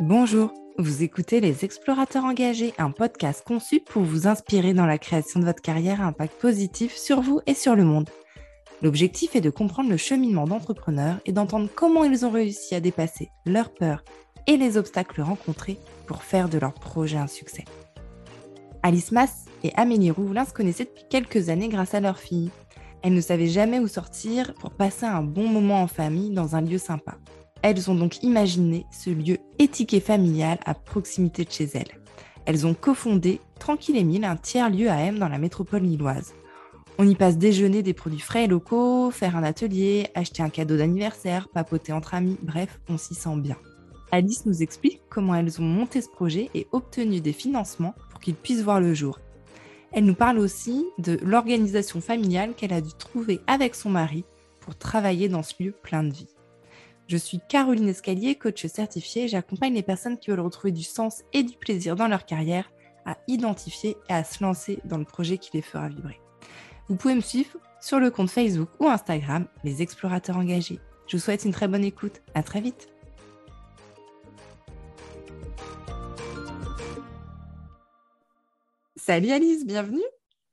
Bonjour, vous écoutez Les Explorateurs engagés, un podcast conçu pour vous inspirer dans la création de votre carrière à impact positif sur vous et sur le monde. L'objectif est de comprendre le cheminement d'entrepreneurs et d'entendre comment ils ont réussi à dépasser leurs peurs et les obstacles rencontrés pour faire de leur projet un succès. Alice Mass et Amélie Roulin se connaissaient depuis quelques années grâce à leur fille. Elles ne savaient jamais où sortir pour passer un bon moment en famille dans un lieu sympa. Elles ont donc imaginé ce lieu étiqué familial à proximité de chez elles. Elles ont cofondé Tranquille Mille, un tiers-lieu à M dans la métropole lilloise. On y passe déjeuner des produits frais et locaux, faire un atelier, acheter un cadeau d'anniversaire, papoter entre amis, bref, on s'y sent bien. Alice nous explique comment elles ont monté ce projet et obtenu des financements pour qu'il puisse voir le jour. Elle nous parle aussi de l'organisation familiale qu'elle a dû trouver avec son mari pour travailler dans ce lieu plein de vie. Je suis Caroline Escalier, coach certifiée. J'accompagne les personnes qui veulent retrouver du sens et du plaisir dans leur carrière à identifier et à se lancer dans le projet qui les fera vibrer. Vous pouvez me suivre sur le compte Facebook ou Instagram, les explorateurs engagés. Je vous souhaite une très bonne écoute. À très vite. Salut Alice, bienvenue.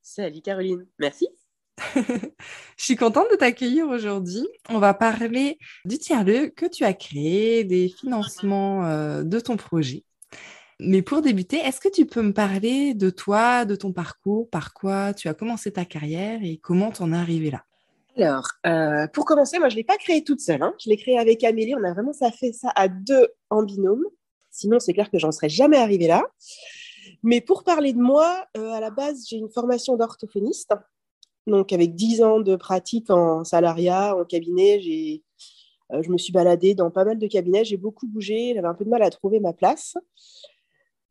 Salut Caroline, merci. Je suis contente de t'accueillir aujourd'hui. On va parler du tiers-lieu que tu as créé, des financements euh, de ton projet. Mais pour débuter, est-ce que tu peux me parler de toi, de ton parcours, par quoi tu as commencé ta carrière et comment tu en es arrivé là? Alors, euh, pour commencer, moi, je ne l'ai pas créé toute seule. Hein. Je l'ai créé avec Amélie. On a vraiment ça fait ça à deux en binôme. Sinon, c'est clair que j'en serais jamais arrivée là. Mais pour parler de moi, euh, à la base, j'ai une formation d'orthophoniste. Donc, avec 10 ans de pratique en salariat, en cabinet, j'ai, euh, je me suis baladée dans pas mal de cabinets. J'ai beaucoup bougé. J'avais un peu de mal à trouver ma place.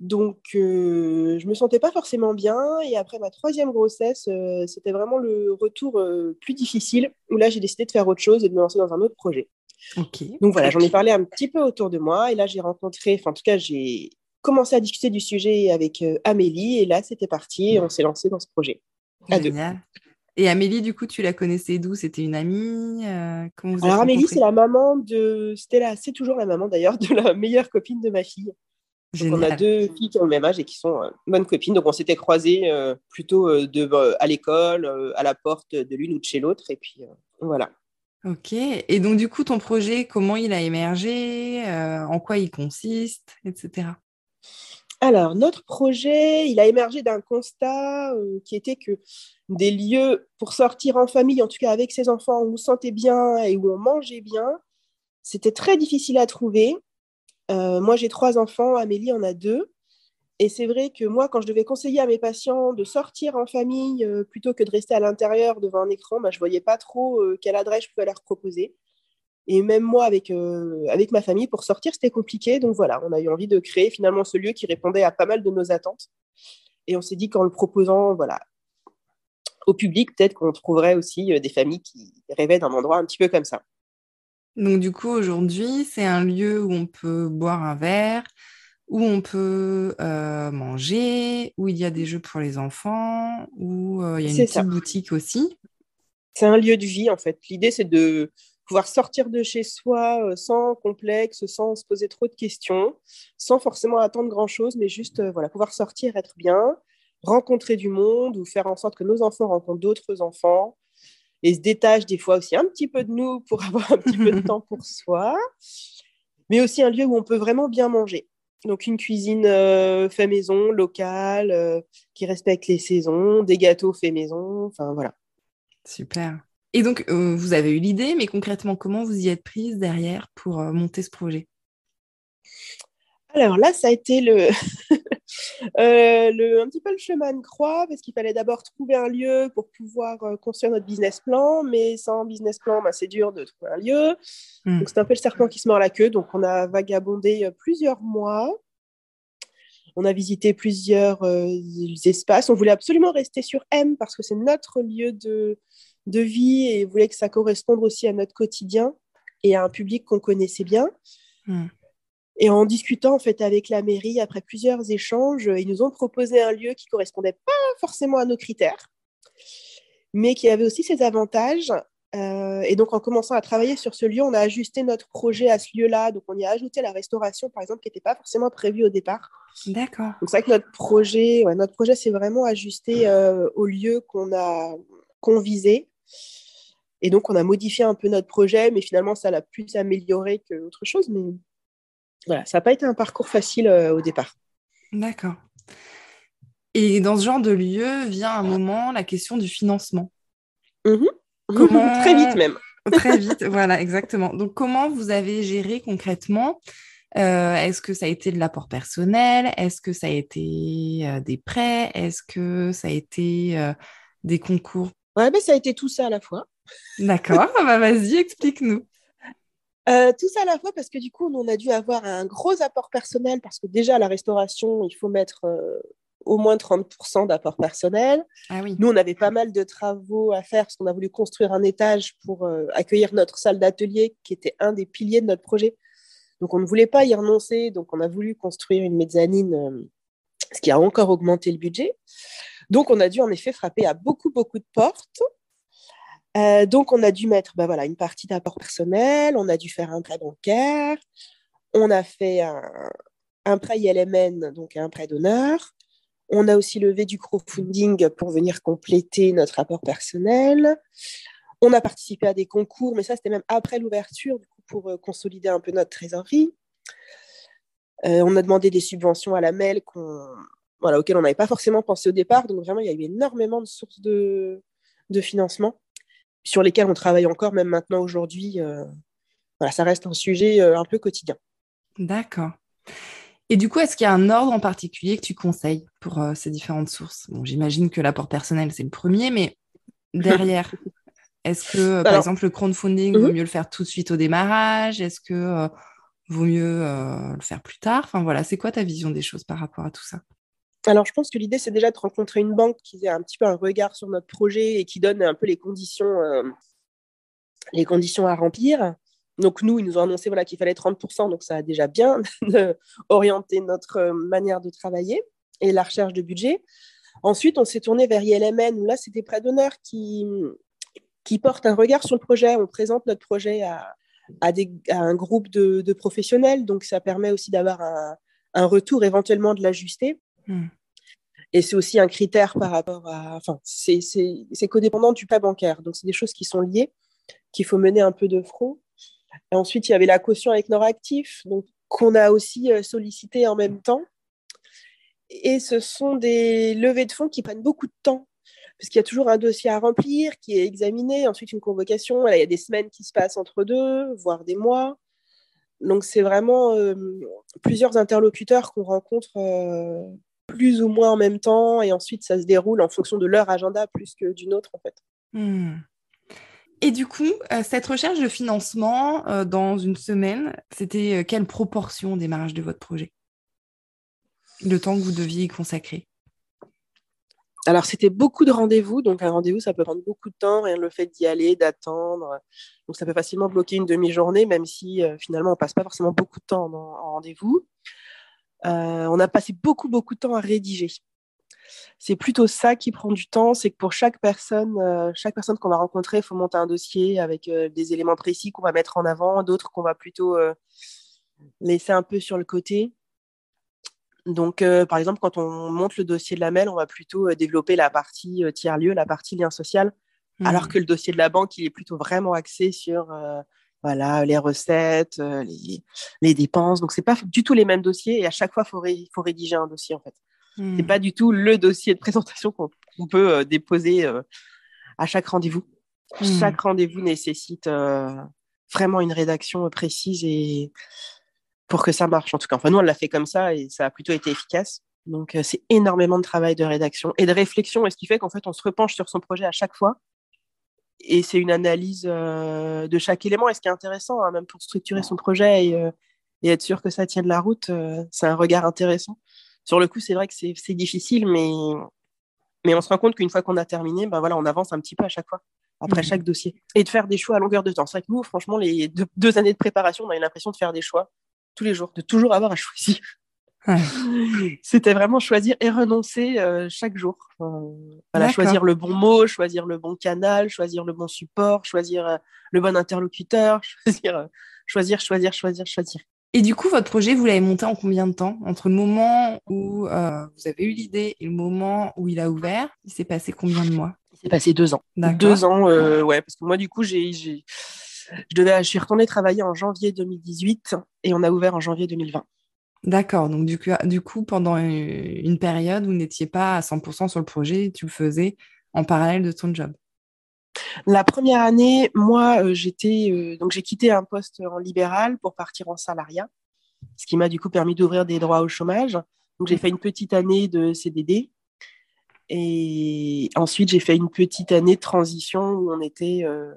Donc, euh, je ne me sentais pas forcément bien. Et après ma troisième grossesse, euh, c'était vraiment le retour plus difficile, où là, j'ai décidé de faire autre chose et de me lancer dans un autre projet. Donc voilà, j'en ai parlé un petit peu autour de moi. Et là, j'ai rencontré, enfin, en tout cas, j'ai commencé à discuter du sujet avec Amélie. Et là, c'était parti. Et on s'est lancé dans ce projet. À Génial. Et Amélie, du coup, tu la connaissais d'où? C'était une amie euh, Alors, Amélie, c'est la maman de. C'était c'est toujours la maman d'ailleurs de la meilleure copine de ma fille. on a deux filles qui ont le même âge et qui sont euh, bonnes copines. Donc, on s'était croisés euh, plutôt de, à l'école, à la porte de l'une ou de chez l'autre. Et puis, voilà. Ok. Et donc, du coup, ton projet, comment il a émergé En quoi il consiste Etc. Alors, notre projet, il a émergé d'un constat qui était que des lieux pour sortir en famille, en tout cas avec ses enfants, où on se sentait bien et où on mangeait bien, c'était très difficile à trouver. Euh, moi, j'ai trois enfants, Amélie en a deux. Et c'est vrai que moi, quand je devais conseiller à mes patients de sortir en famille euh, plutôt que de rester à l'intérieur devant un écran, bah, je ne voyais pas trop euh, quelle adresse je pouvais leur proposer. Et même moi, avec, avec ma famille, pour sortir, c'était compliqué. Donc voilà, on a eu envie de créer finalement ce lieu qui répondait à pas mal de nos attentes. Et on s'est dit qu'en le proposant voilà, au public, peut-être qu'on trouverait aussi euh, des familles qui rêvaient d'un endroit un petit peu comme ça. Donc du coup, aujourd'hui, c'est un lieu où on peut boire un verre, où on peut euh, manger, où il y a des jeux pour les enfants, où euh, il y a une petite boutique aussi. C'est un lieu de vie, en fait. L'idée, c'est de pouvoir sortir de chez soi sans complexe, sans se poser trop de questions, sans forcément attendre grand-chose, mais juste voilà, pouvoir sortir, être bien, rencontrer du monde ou faire en sorte que nos enfants rencontrent d'autres enfants et se détachent des fois aussi un petit peu de nous pour avoir un petit peu de temps pour soi, mais aussi un lieu où on peut vraiment bien manger. Donc une cuisine euh, fait maison, locale, euh, qui respecte les saisons, des gâteaux fait maison, enfin voilà. Super. Et donc, euh, vous avez eu l'idée, mais concrètement, comment vous y êtes prise derrière pour monter ce projet? Alors là, ça a été le, Euh, le, un petit peu le chemin de croix, parce qu'il fallait d'abord trouver un lieu pour pouvoir euh, construire notre business plan, mais sans business plan, bah, c'est dur de trouver un lieu. Hmm. Donc c'est un peu le serpent qui se mord la queue. Donc on a vagabondé euh, plusieurs mois. On a visité plusieurs espaces. On voulait absolument rester sur M parce que c'est notre lieu de, de vie et voulait que ça corresponde aussi à notre quotidien et à un public qu'on connaissait bien. Hmm. Et en discutant en fait avec la mairie, après plusieurs échanges, ils nous ont proposé un lieu qui correspondait pas forcément à nos critères, mais qui avait aussi ses avantages. et donc, en commençant à travailler sur ce lieu, on a ajusté notre projet à ce lieu-là. Donc, on y a ajouté la restauration, par exemple, qui n'était pas forcément prévue au départ. D'accord. Donc, c'est vrai que notre projet, ouais, notre projet, c'est vraiment ajusté au lieu qu'on a qu'on visait. Et donc, on a modifié un peu notre projet, mais finalement, ça l'a plus amélioré qu'autre chose. Mais voilà, ça n'a pas été un parcours facile au départ. D'accord. Et dans ce genre de lieu vient un moment la question du financement. Mmh comment... Très vite même. Très vite, voilà, exactement. Donc, comment vous avez géré concrètement euh, Est-ce que ça a été de l'apport personnel? Est-ce que ça a été euh, des prêts? Est-ce que ça a été euh, des concours Ouais, ben, ça a été tout ça à la fois. D'accord, bah, vas-y, explique-nous. tout ça à la fois parce que du coup, on a dû avoir un gros apport personnel parce que déjà, à la restauration, il faut mettre au moins 30% d'apport personnel. Ah Nous, on avait pas mal de travaux à faire parce qu'on a voulu construire un étage pour euh, accueillir notre salle d'atelier qui était un des piliers de notre projet. Donc, on ne voulait pas y renoncer. Donc, on a voulu construire une mezzanine, euh, ce qui a encore augmenté le budget. Donc, on a dû en effet frapper à beaucoup, beaucoup de portes. Euh, donc, on a dû mettre bah, voilà, une partie d'apport personnel, on a dû faire un prêt bancaire, on a fait un, prêt ILMN, donc un prêt d'honneur, on a aussi levé du crowdfunding pour venir compléter notre rapport personnel. On a participé à des concours, mais ça, c'était même après l'ouverture, pour euh, consolider un peu notre trésorerie. Euh, on a demandé des subventions à la MEL voilà, auxquelles on n'avait pas forcément pensé au départ. Donc, vraiment, il y a eu énormément de sources de, financement sur lesquelles on travaille encore, même maintenant, aujourd'hui. Euh, voilà, ça reste un sujet un peu quotidien. D'accord. Et du coup, est-ce qu'il y a un ordre en particulier que tu conseilles pour euh, ces différentes sources? Bon, J'imagine que l'apport personnel, c'est le premier, mais derrière, est-ce que, par exemple, le crowdfunding, vaut mhm. mieux le faire tout de suite au démarrage? Est-ce que euh, vaut mieux euh, le faire plus tard? Enfin voilà, c'est quoi ta vision des choses par rapport à tout ça? Alors, je pense que l'idée, c'est déjà de rencontrer une banque qui a un petit peu un regard sur notre projet et qui donne un peu les conditions, les conditions à remplir. Donc nous, ils nous ont annoncé voilà, qu'il fallait 30%, donc ça a déjà bien orienté notre euh, manière de travailler et la recherche de budget. Ensuite, on s'est tourné vers ILMN, où là, c'était près d'honneur qui, qui porte un regard sur le projet. On présente notre projet à, des, à un groupe de, de, professionnels, donc ça permet aussi d'avoir un, un, retour, éventuellement de l'ajuster. Hmm. Et c'est aussi un critère par rapport à... Enfin, c'est codépendant du prêt bancaire, donc c'est des choses qui sont liées, qu'il faut mener un peu de front. Ensuite, il y avait la caution avec Noractif, donc qu'on a aussi euh, sollicité en même temps. Et ce sont des levées de fonds qui prennent beaucoup de temps, parce qu'il y a toujours un dossier à remplir qui est examiné, ensuite une convocation. il y a des semaines qui se passent entre deux, voire des mois. Donc, c'est vraiment euh, plusieurs interlocuteurs qu'on rencontre euh, plus ou moins en même temps, et ensuite, ça se déroule en fonction de leur agenda plus que d'une autre, en fait. Hmm. Et du coup, euh, cette recherche de financement euh, dans une semaine, c'était euh, quelle proportion au démarrage de votre projet? Le temps que vous deviez y consacrer? Alors, c'était beaucoup de rendez-vous. Donc, un rendez-vous, ça peut prendre beaucoup de temps. Rien le fait d'y aller, d'attendre. Donc, ça peut facilement bloquer une demi-journée, même si finalement, on passe pas forcément beaucoup de temps en, en rendez-vous. On a passé beaucoup, beaucoup de temps à rédiger c'est plutôt ça qui prend du temps, c'est que pour chaque personne, euh, chaque personne qu'on va rencontrer, il faut monter un dossier avec euh, des éléments précis qu'on va mettre en avant, d'autres qu'on va plutôt euh, laisser un peu sur le côté. Donc, par exemple, quand on monte le dossier de la MEL, on va plutôt développer la partie tiers-lieu, la partie lien social, mmh. alors que le dossier de la banque, il est plutôt vraiment axé sur voilà, les recettes, les, les, dépenses. Donc, ce n'est pas du tout les mêmes dossiers et à chaque fois, il faut rédiger un dossier en fait. Ce C'est hmm. pas du tout le dossier de présentation qu'on peut euh, déposer euh, à chaque rendez-vous. Hmm. Chaque rendez-vous nécessite euh, vraiment une rédaction précise et pour que ça marche en tout cas. Enfin, nous, on l'a fait comme ça et ça a plutôt été efficace. Donc, c'est énormément de travail de rédaction et de réflexion, et ce qui fait qu'en fait, on se repenche sur son projet à chaque fois. Et c'est une analyse de chaque élément. Et ce qui est intéressant, hein, même pour structurer son projet et, et, être sûr que ça tienne la route, c'est un regard intéressant sur le coup, c'est vrai que c'est difficile, mais, mais on se rend compte qu'une fois qu'on a terminé, ben voilà, on avance un petit peu à chaque fois, après mmh. chaque dossier. Et de faire des choix à longueur de temps. C'est vrai que nous, franchement, les deux, années de préparation, on a eu l'impression de faire des choix tous les jours, de toujours avoir à choisir. C'était vraiment choisir et renoncer euh, chaque jour. voilà, choisir le bon mot, choisir le bon canal, choisir le bon support, choisir euh, le bon interlocuteur, choisir, euh, choisir, choisir, choisir, choisir. Et du coup, votre projet, vous l'avez monté en combien de temps? Entre le moment où vous avez eu l'idée et le moment où il a ouvert, il s'est passé combien de mois? Il s'est passé deux ans. Deux ans, ouais, parce que moi, du coup, j'ai, je, devais, je suis retournée travailler en janvier 2018 et on a ouvert en janvier 2020. D'accord. Donc, du coup, du coup, pendant une période où vous n'étiez pas à 100% sur le projet, tu le faisais en parallèle de ton job? La première année, moi, euh, j'étais euh, donc j'ai quitté un poste en libéral pour partir en salariat, ce qui m'a du coup permis d'ouvrir des droits au chômage. Donc j'ai fait une petite année de CDD et ensuite j'ai fait une petite année de transition où on était euh,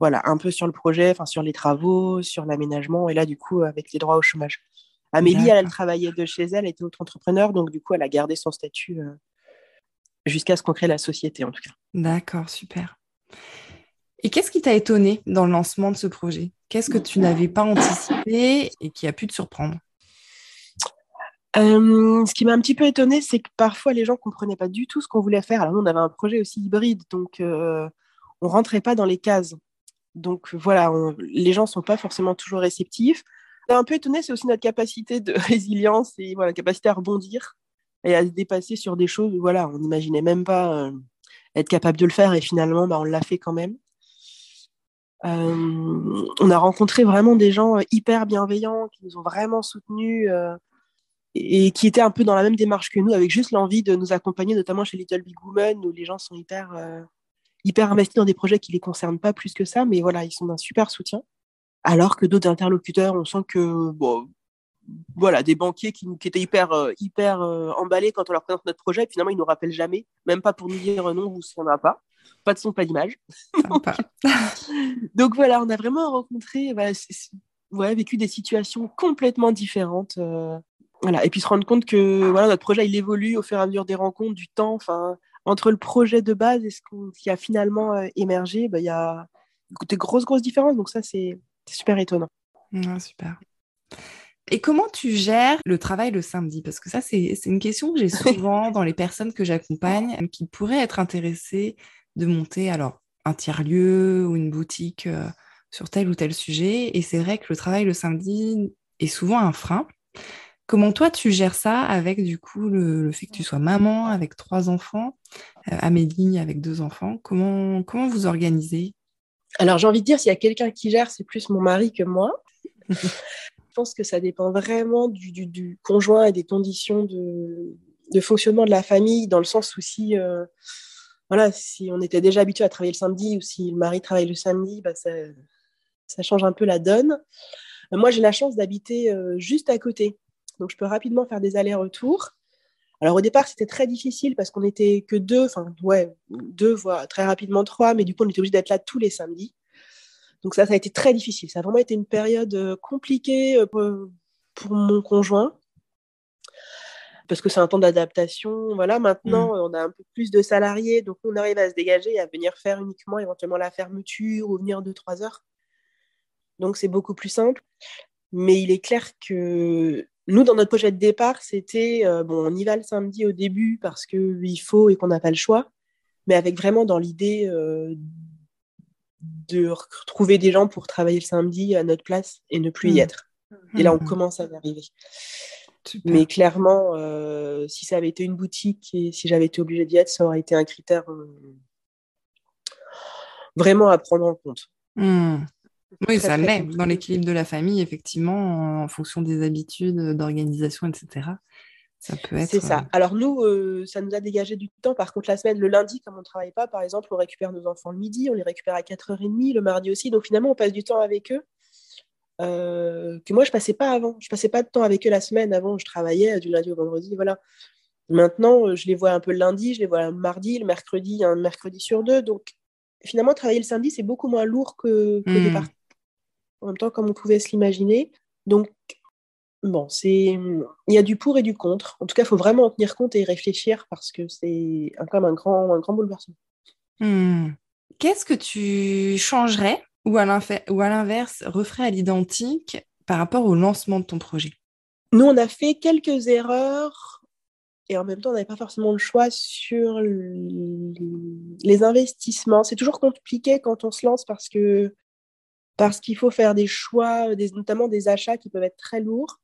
voilà un peu sur le projet, enfin sur les travaux, sur l'aménagement et là du coup avec les droits au chômage. Amélie, elle, travaillait de chez elle, elle était autre entrepreneur, donc du coup, elle a gardé son statut euh, jusqu'à ce qu'on crée la société, en tout cas. D'accord, super. Et qu'est-ce qui t'a étonné dans le lancement de ce projet? Qu'est-ce que tu n'avais pas anticipé et qui a pu te surprendre? Euh, ce qui m'a un petit peu étonné, c'est que parfois les gens ne comprenaient pas du tout ce qu'on voulait faire. Alors nous, on avait un projet aussi hybride, donc euh, on ne rentrait pas dans les cases. Donc voilà, les gens ne sont pas forcément toujours réceptifs un peu étonné, c'est aussi notre capacité de résilience et voilà, capacité à rebondir et à se dépasser sur des choses voilà, on n'imaginait même pas euh, être capable de le faire et finalement, bah, on l'a fait quand même. Euh, on a rencontré vraiment des gens euh, hyper bienveillants qui nous ont vraiment soutenus et, qui étaient un peu dans la même démarche que nous, avec juste l'envie de nous accompagner, notamment chez Little Big Woman, où les gens sont hyper, hyper investis dans des projets qui ne les concernent pas plus que ça, mais voilà, ils sont d'un super soutien alors que d'autres interlocuteurs, on sent que bon, voilà, des banquiers qui, étaient hyper, euh, hyper euh, emballés quand on leur présente notre projet, et finalement, ils ne nous rappellent jamais, même pas pour nous dire non, vous, on n'a pas. Pas de son, pas d'image. Donc voilà, on a vraiment rencontré, ouais, vécu des situations complètement différentes. Euh, voilà. Et puis se rendre compte que voilà, notre projet, il évolue au fur et à mesure des rencontres, du temps. Enfin, entre le projet de base et ce qui a finalement émergé, bah, il y a des grosses, grosses différences. Donc ça, c'est c'est super étonnant. super. Et comment tu gères le travail le samedi? Parce que ça, c'est une question que j'ai souvent dans les personnes que j'accompagne qui pourraient être intéressées de monter alors un tiers-lieu ou une boutique euh, sur tel ou tel sujet. Et c'est vrai que le travail le samedi est souvent un frein. Comment toi, tu gères ça avec du coup le, fait que tu sois maman avec trois enfants, euh, Amélie avec deux enfants? Comment, comment vous organisez? Alors, j'ai envie de dire, s'il y a quelqu'un qui gère, c'est plus mon mari que moi. je pense que ça dépend vraiment du, conjoint et des conditions de, fonctionnement de la famille, dans le sens où si, euh, voilà, si on était déjà habitué à travailler le samedi ou si le mari travaille le samedi, bah, ça, change un peu la donne. moi, j'ai la chance d'habiter euh, juste à côté. Donc, je peux rapidement faire des allers-retours. Alors au départ, c'était très difficile parce qu'on n'était que deux, enfin ouais, deux, voire très rapidement trois, mais du coup, on était obligé d'être là tous les samedis. Donc ça, ça a été très difficile. Ça a vraiment été une période euh, compliquée euh, pour, mon conjoint parce que c'est un temps d'adaptation. Voilà, maintenant, mmh. on a un peu plus de salariés, donc on arrive à se dégager et à venir faire uniquement éventuellement la fermeture ou venir deux, trois heures. Donc c'est beaucoup plus simple. Mais il est clair que nous, dans notre projet de départ, c'était euh, bon, on y va le samedi au début parce qu'il faut et qu'on n'a pas le choix, mais avec vraiment dans l'idée euh, de retrouver des gens pour travailler le samedi à notre place et ne plus y mmh. être. Et là, on mmh. commence à y arriver. Mais clairement, euh, si ça avait été une boutique et si j'avais été obligée d'y être, ça aurait été un critère vraiment à prendre en compte. Mmh. Oui, ça l'est. Dans l'équilibre de la famille, effectivement, en fonction des habitudes, d'organisation, etc. Ça peut être. C'est ça. Euh, Alors, nous, euh, ça nous a dégagé du temps. Par contre, la semaine, le lundi, comme on ne travaille pas, par exemple, on récupère nos enfants le midi, on les récupère à 4h30, le mardi aussi. Donc, finalement, on passe du temps avec eux. Euh, que moi, je passais pas avant. Je passais pas de temps avec eux la semaine. Avant, je travaillais du lundi au vendredi. Voilà. Maintenant, je les vois un peu le lundi, je les vois le mardi, le mercredi, un mercredi sur deux. Donc, finalement, travailler le samedi, c'est beaucoup moins lourd que, que de partir en même temps comme on pouvait se l'imaginer. Donc, bon, c'est il y a du pour et du contre. En tout cas, il faut vraiment en tenir compte et y réfléchir parce que c'est comme un grand, un grand bouleversement. Hmm. Qu'est-ce que tu changerais ou à l'inverse referais à l'identique par rapport au lancement de ton projet? Nous, on a fait quelques erreurs et en même temps, on n'avait pas forcément le choix sur les investissements. C'est toujours compliqué quand on se lance parce que parce qu'il faut faire des choix, notamment des achats qui peuvent être très lourds.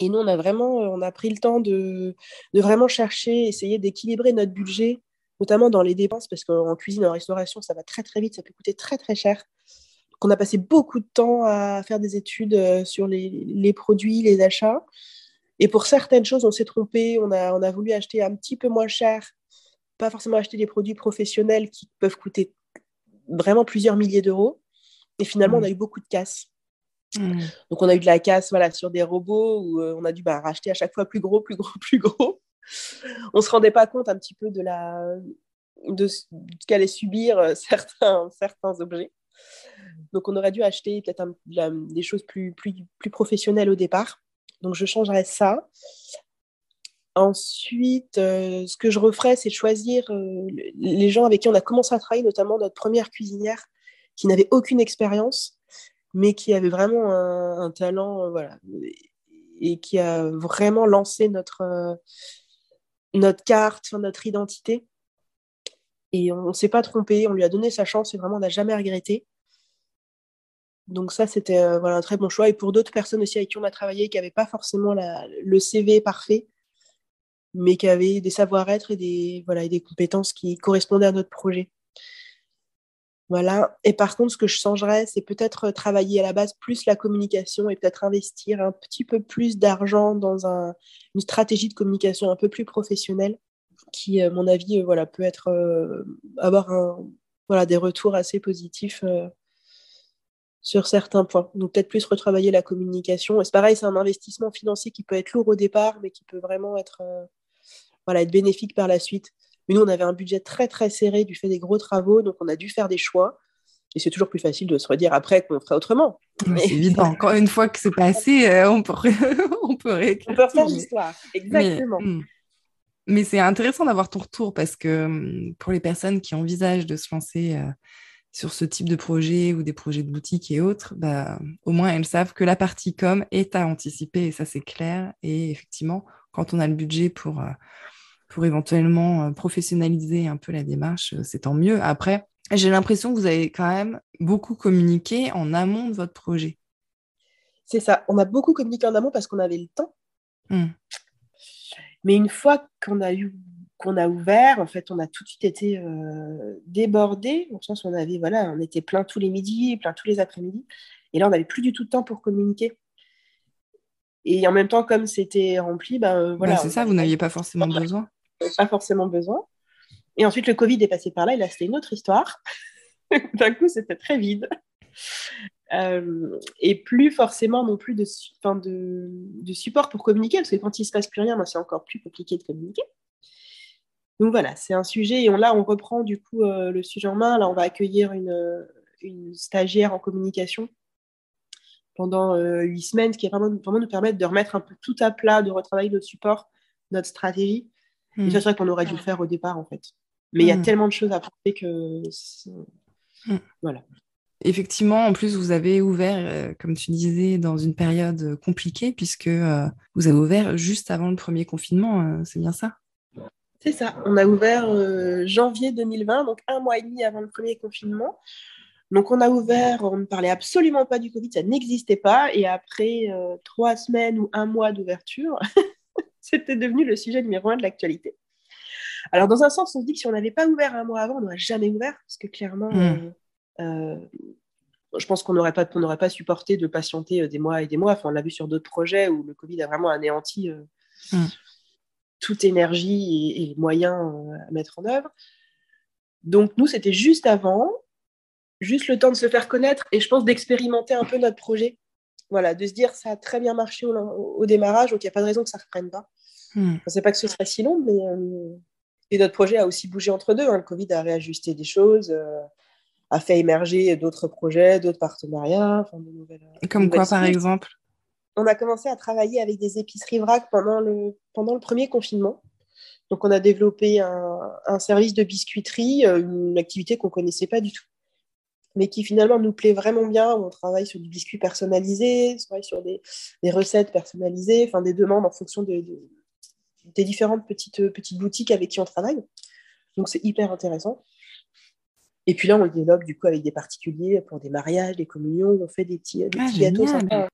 Et nous, on a vraiment on a pris le temps de, vraiment chercher, essayer d'équilibrer notre budget, notamment dans les dépenses, parce qu'en cuisine, en restauration, ça va très très vite, ça peut coûter très très cher. Donc, on a passé beaucoup de temps à faire des études euh, sur les, les produits, les achats. Et pour certaines choses, on s'est trompé. On a, on a voulu acheter un petit peu moins cher, pas forcément acheter des produits professionnels qui peuvent coûter vraiment plusieurs milliers d'euros. Et finalement, on a mm. eu beaucoup de casse. Mm. Donc, on a eu de la casse voilà, sur des robots où euh, on a dû bah, racheter à chaque fois plus gros, plus gros, plus gros. on ne se rendait pas compte un petit peu de, la, de ce qu'allaient subir euh, certains, certains objets. Donc, on aurait dû acheter peut-être des choses plus, plus, plus professionnelles au départ. Donc, je changerais ça. Ensuite, euh, ce que je referais, c'est choisir euh, les gens avec qui on a commencé à travailler, notamment notre première cuisinière, qui n'avait aucune expérience, mais qui avait vraiment un, talent, euh, et qui a vraiment lancé notre, notre carte, notre identité. Et on ne s'est pas trompé, on lui a donné sa chance et vraiment on n'a jamais regretté. Donc ça, c'était euh, un très bon choix. Et pour d'autres personnes aussi avec qui on a travaillé, qui n'avaient pas forcément le CV parfait, mais qui avaient des savoir-être et voilà, et des compétences qui correspondaient à notre projet. Voilà. Et par contre, ce que je changerais, c'est peut-être travailler à la base plus la communication et peut-être investir un petit peu plus d'argent dans une stratégie de communication un peu plus professionnelle, qui, à mon avis, euh, voilà, peut être euh, avoir voilà, des retours assez positifs sur certains points. Donc peut-être plus retravailler la communication. Et c'est pareil, c'est un investissement financier qui peut être lourd au départ, mais qui peut vraiment être, euh, voilà, être bénéfique par la suite. Mais nous, on avait un budget très très serré du fait des gros travaux, donc on a dû faire des choix. Et c'est toujours plus facile de se redire après qu'on ferait autrement. C'est évident. Une fois que c'est passé, euh, on peut, on peut. On peut refaire l'histoire. Exactement. Hmm. Mais, c'est intéressant d'avoir ton retour parce que hmm, pour les personnes qui envisagent de se lancer euh, sur ce type de projet ou des projets de boutique et autres, bah, au moins elles savent que la partie com est à anticiper et ça c'est clair. Et effectivement, quand on a le budget pour, euh, pour éventuellement euh, professionnaliser un peu la démarche, euh, c'est tant mieux. Après, j'ai l'impression que vous avez quand même beaucoup communiqué en amont de votre projet. C'est ça, on a beaucoup communiqué en amont parce qu'on avait le temps. Mmh. Mais une fois qu'on a eu qu'on a ouvert, en fait, on a tout de suite été euh, sens où on avait, voilà, on était plein tous les midis, plein tous les après-midi, et là, on n'avait plus du tout de temps pour communiquer. Et en même temps, comme c'était rempli, ben euh, voilà. Bah, c'est ça, vous n'aviez pas forcément besoin. Pas forcément besoin. Et ensuite, le Covid est passé par là, et là, c'était une autre histoire. D'un coup, c'était très vide. Euh, et plus forcément non plus de, de, de, support pour communiquer, parce que quand il ne se passe plus rien, c'est encore plus compliqué de communiquer. Donc voilà, c'est un sujet et on, là on reprend du coup euh, le sujet en main. Là on va accueillir une, stagiaire en communication pendant euh, huit semaines, ce qui est vraiment, vraiment nous permettre de remettre un peu tout à plat, de retravailler notre support, notre stratégie. Et hmm. c'est vrai qu'on aurait dû le faire au départ en fait. Mais il y a hmm. tellement de choses à faire que hmm. voilà. Effectivement, en plus, vous avez ouvert, euh, comme tu disais, dans une période compliquée, puisque vous avez ouvert juste avant le premier confinement, c'est bien ça? C'est ça. On a ouvert euh, janvier 2020, donc un mois et demi avant le premier confinement. Donc on a ouvert, on ne parlait absolument pas du Covid, ça n'existait pas. Et après euh, trois semaines ou un mois d'ouverture, c'était devenu le sujet numéro un de l'actualité. Alors dans un sens, on se dit que si on n'avait pas ouvert un mois avant, on n'aurait jamais ouvert, parce que clairement, hmm. euh, je pense qu'on n'aurait pas, pas supporté de patienter des mois et des mois. Enfin, on l'a vu sur d'autres projets où le Covid a vraiment anéanti. Hmm toute énergie et, moyens euh, à mettre en œuvre. Donc nous, c'était juste avant, juste le temps de se faire connaître et je pense d'expérimenter un peu notre projet. Voilà, de se dire ça a très bien marché au, démarrage, donc il n'y a pas de raison que ça ne reprenne pas. Hmm. Je ne pensais pas que ce serait si long, mais euh, et notre projet a aussi bougé entre deux. Hein. Le Covid a réajusté des choses, euh, a fait émerger d'autres projets, d'autres partenariats. Comme quoi, par exemple? On a commencé à travailler avec des épiceries vrac pendant le, pendant le premier confinement. Donc, on a développé un, service de biscuiterie, euh, une activité qu'on ne connaissait pas du tout. Mais qui finalement nous plaît vraiment bien. On travaille sur du biscuit personnalisé, on travaille sur des, recettes personnalisées, enfin des demandes en fonction des différentes petites, petites boutiques avec qui on travaille. Donc c'est hyper intéressant. Et puis là, on le développe du coup avec des particuliers pour des mariages, des communions, on fait des petits, des ah, petits gâteaux sympas.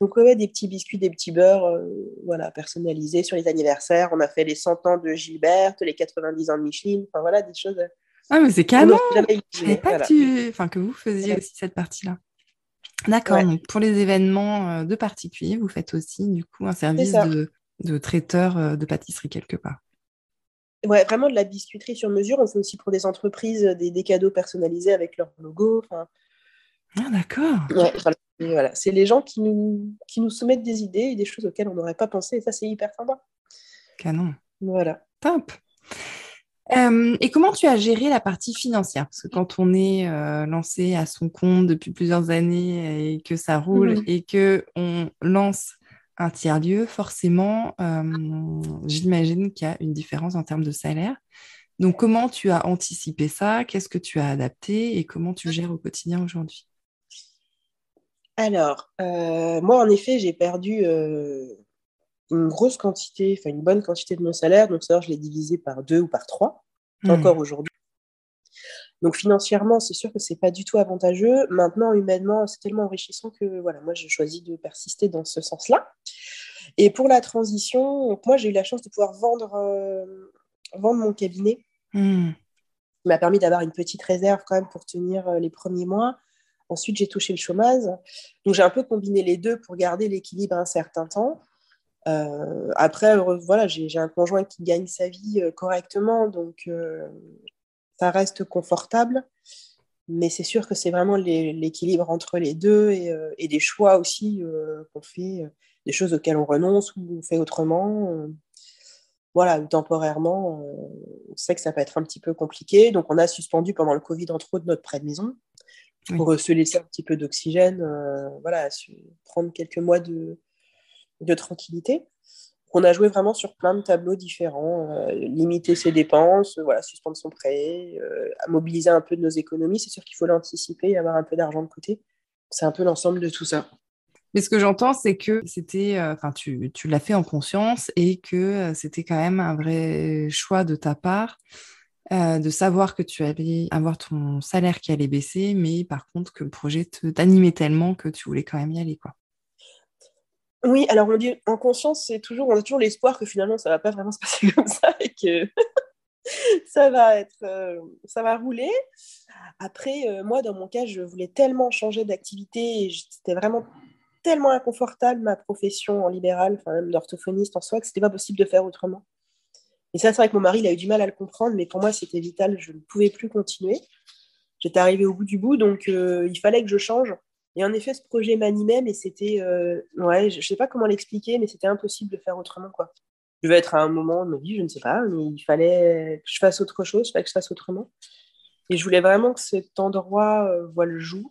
Donc ouais, des petits biscuits, des petits beurres, euh, voilà, personnalisés sur les anniversaires. On a fait les 100 ans de Gilberte, les 90 ans de Micheline, enfin voilà, des choses. Euh, ah mais c'est canon Je savais pas que, tu... enfin, que vous faisiez aussi cette partie-là. D'accord, donc pour les événements euh, de particuliers, vous faites aussi du coup un service de, de traiteur de pâtisserie quelque part. Ouais, vraiment de la biscuiterie sur mesure. On fait aussi pour des entreprises des, des cadeaux personnalisés avec leur logo. Ah, d'accord. Ouais, voilà. C'est les gens qui nous, qui nous soumettent des idées et des choses auxquelles on n'aurait pas pensé. Et ça, c'est hyper sympa. Canon. Voilà. Top. Euh, et comment tu as géré la partie financière? Parce que quand on est euh, lancé à son compte depuis plusieurs années et que ça roule mhm. et que on lance un tiers-lieu, forcément, euh, j'imagine qu'il y a une différence en termes de salaire. Donc, comment tu as anticipé ça? Qu'est-ce que tu as adapté et comment tu gères au quotidien aujourd'hui? Alors, moi, en effet, j'ai perdu une grosse quantité, enfin une bonne quantité de mon salaire. Donc, ça, je l'ai divisé par deux ou par trois, hmm. encore aujourd'hui. Donc financièrement, c'est sûr que c'est pas du tout avantageux. Maintenant, humainement, c'est tellement enrichissant que voilà, moi j'ai choisi de persister dans ce sens-là. Et pour la transition, moi j'ai eu la chance de pouvoir vendre, euh, vendre mon cabinet. Ça m'a permis d'avoir une petite réserve quand même pour tenir euh, les premiers mois. Ensuite, j'ai touché le chômage. Donc j'ai un peu combiné les deux pour garder l'équilibre un certain temps. Euh, après, voilà, j'ai un conjoint qui gagne sa vie correctement, donc ça reste confortable, mais c'est sûr que c'est vraiment l'équilibre entre les deux et, euh, des choix aussi euh, qu'on fait, euh, des choses auxquelles on renonce ou on fait autrement. voilà, temporairement, on sait que ça peut être un petit peu compliqué. Donc, on a suspendu pendant le Covid, entre autres, notre prêt de maison pour se laisser un petit peu d'oxygène, voilà, prendre quelques mois de, de tranquillité on a joué vraiment sur plein de tableaux différents, euh, limiter ses dépenses, voilà, suspendre son prêt, euh, mobiliser un peu de nos économies. C'est sûr qu'il faut l'anticiper et avoir un peu d'argent de côté. C'est un peu l'ensemble de tout ça. Mais ce que j'entends, c'est que c'était, euh, enfin, tu, tu l'as fait en conscience et que c'était quand même un vrai choix de ta part de savoir que tu allais avoir ton salaire qui allait baisser, mais par contre que le projet t'animait tellement que tu voulais quand même y aller, quoi. Oui, alors on dit en conscience, c'est toujours, on a toujours l'espoir que finalement ça va pas vraiment se passer comme ça et que ça va être, euh, ça va rouler. Après, euh, moi, dans mon cas, je voulais tellement changer d'activité et c'était vraiment tellement inconfortable ma profession en libéral, enfin même d'orthophoniste en soi, que c'était pas possible de faire autrement. Et ça, c'est vrai que mon mari, il a eu du mal à le comprendre, mais pour moi, c'était vital. Je ne pouvais plus continuer. J'étais arrivée au bout du bout, donc euh, il fallait que je change. Et en effet, ce projet m'animait, mais c'était, euh, ouais, je ne sais pas comment l'expliquer, mais c'était impossible de faire autrement, quoi. Je vais être à un moment de ma vie, je ne sais pas, mais il fallait que je fasse autre chose, il fallait que je fasse autrement. Et je voulais vraiment que cet endroit euh, voit le jour.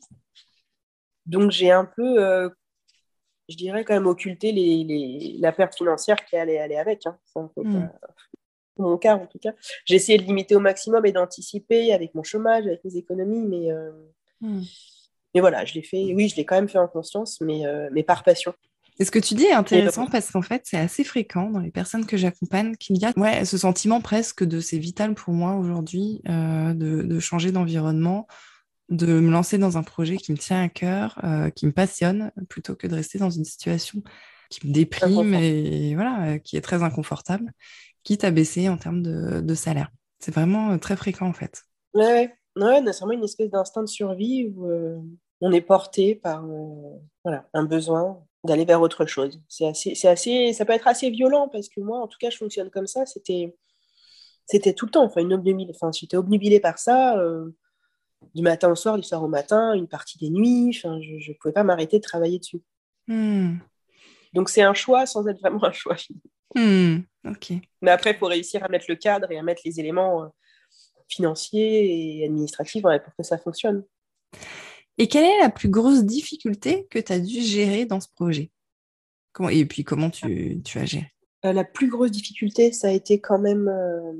Donc j'ai un peu, euh, je dirais quand même occulté les, les, la perte financière qui allait aller avec. Hein. Ça, hmm. mon cas en tout cas. J'ai essayé de limiter au maximum et d'anticiper avec mon chômage, avec mes économies, mais hmm. Mais voilà, je l'ai fait, oui, je l'ai quand même fait en conscience, mais, euh, mais par passion. Et ce que tu dis est intéressant parce qu'en fait, c'est assez fréquent dans les personnes que j'accompagne qu'il y a ouais, ce sentiment presque de c'est vital pour moi aujourd'hui euh, de, de, changer d'environnement, de me lancer dans un projet qui me tient à cœur, euh, qui me passionne, plutôt que de rester dans une situation qui me déprime et voilà, qui est très inconfortable, quitte à baisser en termes de, de salaire. C'est vraiment très fréquent en fait. Ouais, ouais. c'est vraiment une espèce d'instinct de survie où, on est porté par euh, voilà, un besoin d'aller vers autre chose. C'est assez, c'est assez, ça peut être assez violent parce que moi, en tout cas, je fonctionne comme ça. C'était, c'était tout le temps. Enfin, une enfin, j'étais obnubilée par ça euh, du matin au soir, du soir au matin, une partie des nuits. Enfin, je ne pouvais pas m'arrêter de travailler dessus. Hmm. Donc c'est un choix sans être vraiment un choix. Hmm. Mais après, il faut réussir à mettre le cadre et à mettre les éléments euh, financiers et administratifs pour que ça fonctionne. Et quelle est la plus grosse difficulté que tu as dû gérer dans ce projet? Et puis comment tu, as géré? Euh, La plus grosse difficulté, ça a été quand même euh,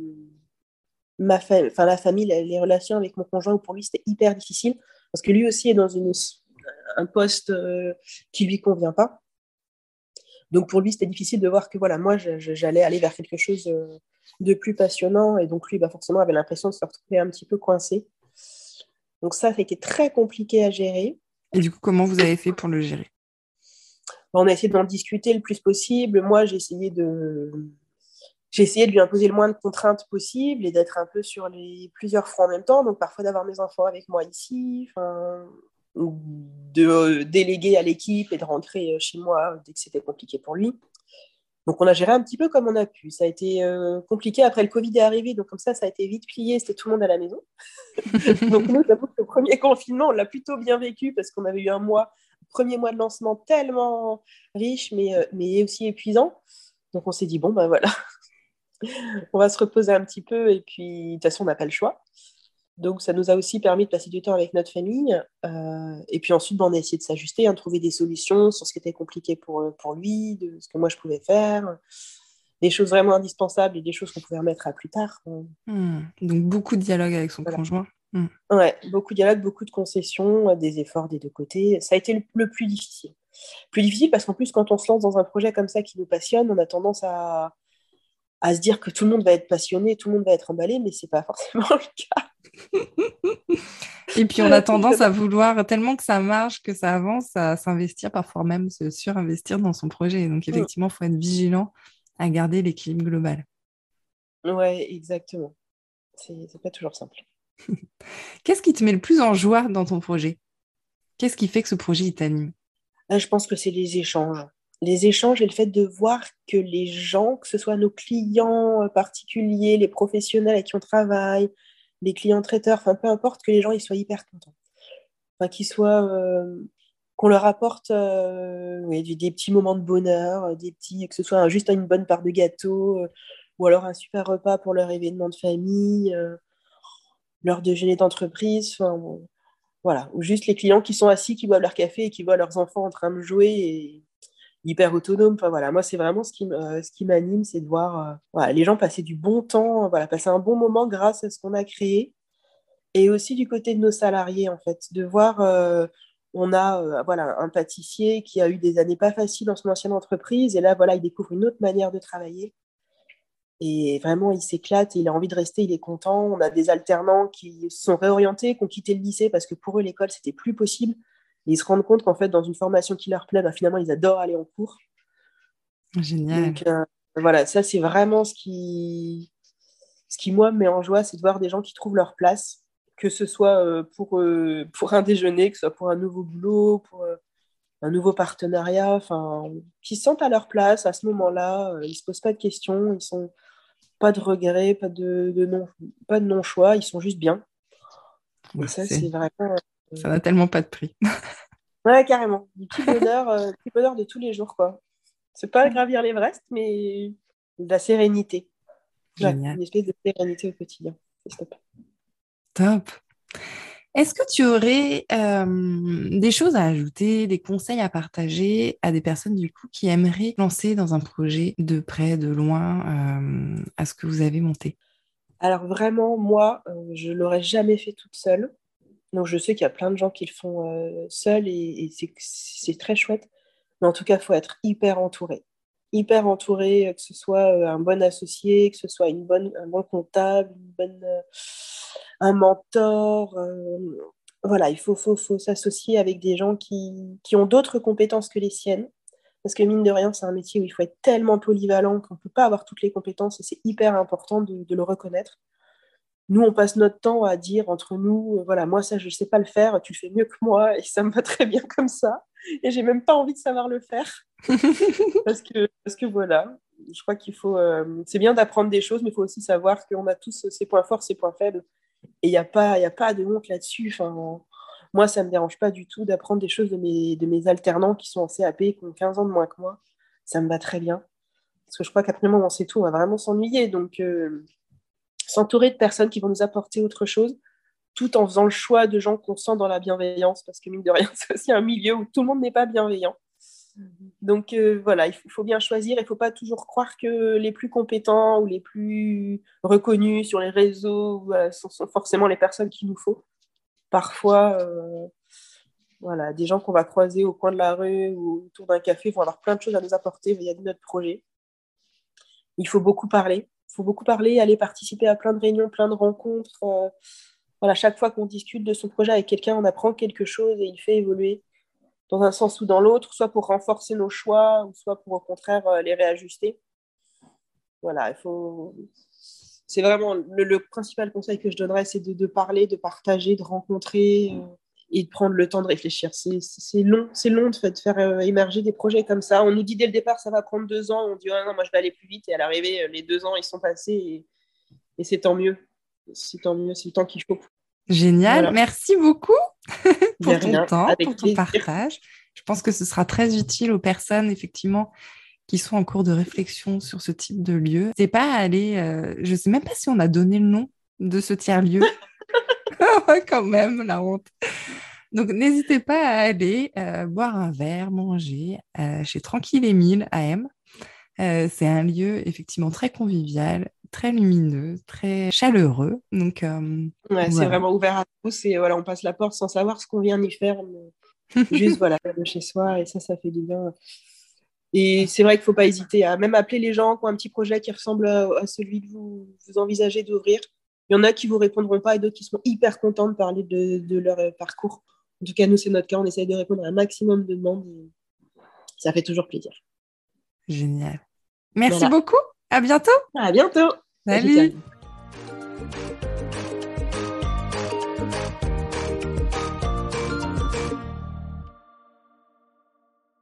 ma enfin, la famille, les relations avec mon conjoint, pour lui c'était hyper difficile. parce que lui aussi est dans un poste qui lui convient pas. Donc pour lui, c'était difficile de voir que voilà, moi, j'allais aller vers quelque chose de plus passionnant, et donc lui, bah, forcément, avait l'impression de se retrouver un petit peu coincé. Donc ça, ça a été très compliqué à gérer. Et du coup, comment vous avez fait pour le gérer? On a essayé d'en discuter le plus possible. Moi, j'ai essayé de j'ai essayé de lui imposer le moins de contraintes possible et d'être un peu sur les plusieurs fronts en même temps. Donc parfois d'avoir mes enfants avec moi ici, de euh, déléguer à l'équipe et de rentrer chez moi dès que c'était compliqué pour lui. Donc on a géré un petit peu comme on a pu. Ça a été euh, compliqué. Après le Covid est arrivé, donc comme ça, ça a été vite plié. C'était tout le monde à la maison. donc nous, que le premier confinement, on l'a plutôt bien vécu parce qu'on avait eu un mois, premier mois de lancement tellement riche, mais, euh, mais aussi épuisant. Donc on s'est dit, bon, ben voilà, on va se reposer un petit peu et puis de toute façon, on n'a pas le choix. Donc, ça nous a aussi permis de passer du temps avec notre famille. Euh, et puis ensuite, ben, on a essayé de s'ajuster, de hein, trouver des solutions sur ce qui était compliqué pour, euh, pour lui, de ce que moi je pouvais faire, des choses vraiment indispensables et des choses qu'on pouvait remettre à plus tard. Hmm. Donc, beaucoup de dialogue avec son conjoint. Hmm. Ouais, beaucoup de dialogue, beaucoup de concessions, euh, des efforts des deux côtés. Ça a été le, plus difficile. Plus difficile parce qu'en plus, quand on se lance dans un projet comme ça qui nous passionne, on a tendance à, à se dire que tout le monde va être passionné, tout le monde va être emballé, mais c'est pas forcément le cas. Et puis on a tendance à vouloir tellement que ça marche, que ça avance, à s'investir, parfois même se surinvestir dans son projet. Donc mm. effectivement, il faut être vigilant à garder l'équilibre global. Ouais, exactement. C'est pas toujours simple. Qu'est-ce qui te met le plus en joie dans ton projet? Qu'est-ce qui fait que ce projet t'anime? Ah, Je pense que c'est les échanges. Les échanges et le fait de voir que les gens, que ce soit nos clients particuliers, les professionnels avec qui on travaille, les clients traiteurs, enfin peu importe, que les gens ils soient hyper contents. Qu'ils soient, euh, qu'on leur apporte euh, des, petits moments de bonheur, des petits, que ce soit juste une bonne part de gâteau, euh, ou alors un super repas pour leur événement de famille, leur déjeuner d'entreprise, voilà, ou juste les clients qui sont assis, qui boivent leur café et qui voient leurs enfants en train de jouer hyper autonome. Enfin, voilà, moi, c'est vraiment ce qui, ce qui m'anime, c'est de voir euh, les gens passer du bon temps, voilà, passer un bon moment grâce à ce qu'on a créé. Et aussi du côté de nos salariés, en fait, de voir, euh, on a euh, voilà, un pâtissier qui a eu des années pas faciles dans son ancienne entreprise, et là, voilà, il découvre une autre manière de travailler. Et vraiment, il s'éclate, il a envie de rester, il est content. On a des alternants qui sont réorientés, qui ont quitté le lycée parce que pour eux, l'école, c'était plus possible ils se rendent compte qu'en fait, dans une formation qui leur plaît, bah, finalement, ils adorent aller en cours. Génial. Donc, euh, voilà, ça, c'est vraiment ce qui, ce qui, moi, me met en joie, c'est de voir des gens qui trouvent leur place, que ce soit euh, pour, euh, pour un déjeuner, que ce soit pour un nouveau boulot, pour un nouveau partenariat, enfin, qui se sentent à leur place à ce moment-là. ils ne se posent pas de questions, ils sont pas de regrets, pas de, non, pas de non-choix, ils sont juste bien. Et ça, c'est vraiment ça n'a tellement pas de prix. ouais, carrément. Du petit bonheur, euh, petit bonheur de tous les jours, quoi. C'est pas gravir l'Everest, mais de la sérénité. une espèce de sérénité au quotidien. Top. Top. Est-ce que tu aurais euh, des choses à ajouter, des conseils à partager à des personnes du coup qui aimeraient lancer dans un projet de près, de loin, euh, à ce que vous avez monté? Alors vraiment, moi, je l'aurais jamais fait toute seule. Donc je sais qu'il y a plein de gens qui le font euh, seuls et, c'est très chouette. Mais en tout cas, il faut être hyper entouré. Hyper entouré, euh, que ce soit euh, un bon associé, que ce soit une bonne, un bon comptable, un mentor. voilà, il faut, s'associer avec des gens qui, ont d'autres compétences que les siennes. Parce que mine de rien, c'est un métier où il faut être tellement polyvalent qu'on ne peut pas avoir toutes les compétences et c'est hyper important de le reconnaître nous, on passe notre temps à dire entre nous, euh, voilà, moi, ça, je ne sais pas le faire, tu fais mieux que moi, et ça me va très bien comme ça. Et j'ai même pas envie de savoir le faire. parce, que, parce que voilà, je crois qu'il faut. Euh, c'est bien d'apprendre des choses, mais il faut aussi savoir qu'on a tous ses points forts, ses points faibles. Et il n'y a, pas, a pas de honte là-dessus. Enfin, moi, ça ne me dérange pas du tout d'apprendre des choses de mes, de mes alternants qui sont en CAP, qui ont 15 ans de moins que moi. Ça me va très bien. Parce que je crois qu'après le moment, c'est tout, on va vraiment s'ennuyer. Donc. Euh, s'entourer de personnes qui vont nous apporter autre chose, tout en faisant le choix de gens qu'on sent dans la bienveillance, parce que mine de rien, c'est aussi un milieu où tout le monde n'est pas bienveillant. Donc euh, voilà, il faut, bien choisir. Il ne faut pas toujours croire que les plus compétents ou les plus reconnus sur les réseaux sont, forcément les personnes qu'il nous faut. parfois, voilà, des gens qu'on va croiser au coin de la rue ou autour d'un café vont avoir plein de choses à nous apporter via notre projet. Il faut beaucoup parler. Faut beaucoup parler, aller participer à plein de réunions, plein de rencontres. voilà, chaque fois qu'on discute de son projet avec quelqu'un, on apprend quelque chose et il fait évoluer dans un sens ou dans l'autre, soit pour renforcer nos choix, ou soit pour au contraire euh, les réajuster. Voilà, il faut. C'est vraiment le, principal conseil que je donnerais, c'est de, parler, de partager, de rencontrer euh, et de prendre le temps de réfléchir. C'est long, c'est long de, de faire euh, émerger des projets comme ça. On nous dit dès le départ, ça va prendre deux ans. On dit, oh non, moi je vais aller plus vite. Et à l'arrivée, les deux ans, ils sont passés et, et c'est tant mieux. C'est tant mieux, c'est le temps qu'il faut. Génial, merci beaucoup pour ton temps, pour ton partage. Je pense que ce sera très utile aux personnes, effectivement, qui sont en cours de réflexion sur ce type de lieu. C'est pas aller, euh, je sais même pas si on a donné le nom de ce tiers-lieu. Quand même, la honte. Donc, n'hésitez pas à aller euh, boire un verre, manger euh, chez Tranquille Émile à M. c'est un lieu effectivement très convivial, très lumineux, très chaleureux. Donc, euh, c'est vraiment ouvert à tous et voilà, on passe la porte sans savoir ce qu'on vient y faire, juste voilà, de chez soi et ça, ça fait du bien. Et c'est vrai qu'il ne faut pas hésiter à même appeler les gens qui ont un petit projet qui ressemble à, celui que vous, vous envisagez d'ouvrir. Il y en a qui vous répondront pas et d'autres qui sont hyper contents de parler de, leur euh, parcours. En tout cas, nous, c'est notre cas. On essaye de répondre à un maximum de demandes. ça fait toujours plaisir. Génial. Merci beaucoup. À bientôt. À bientôt. Salut.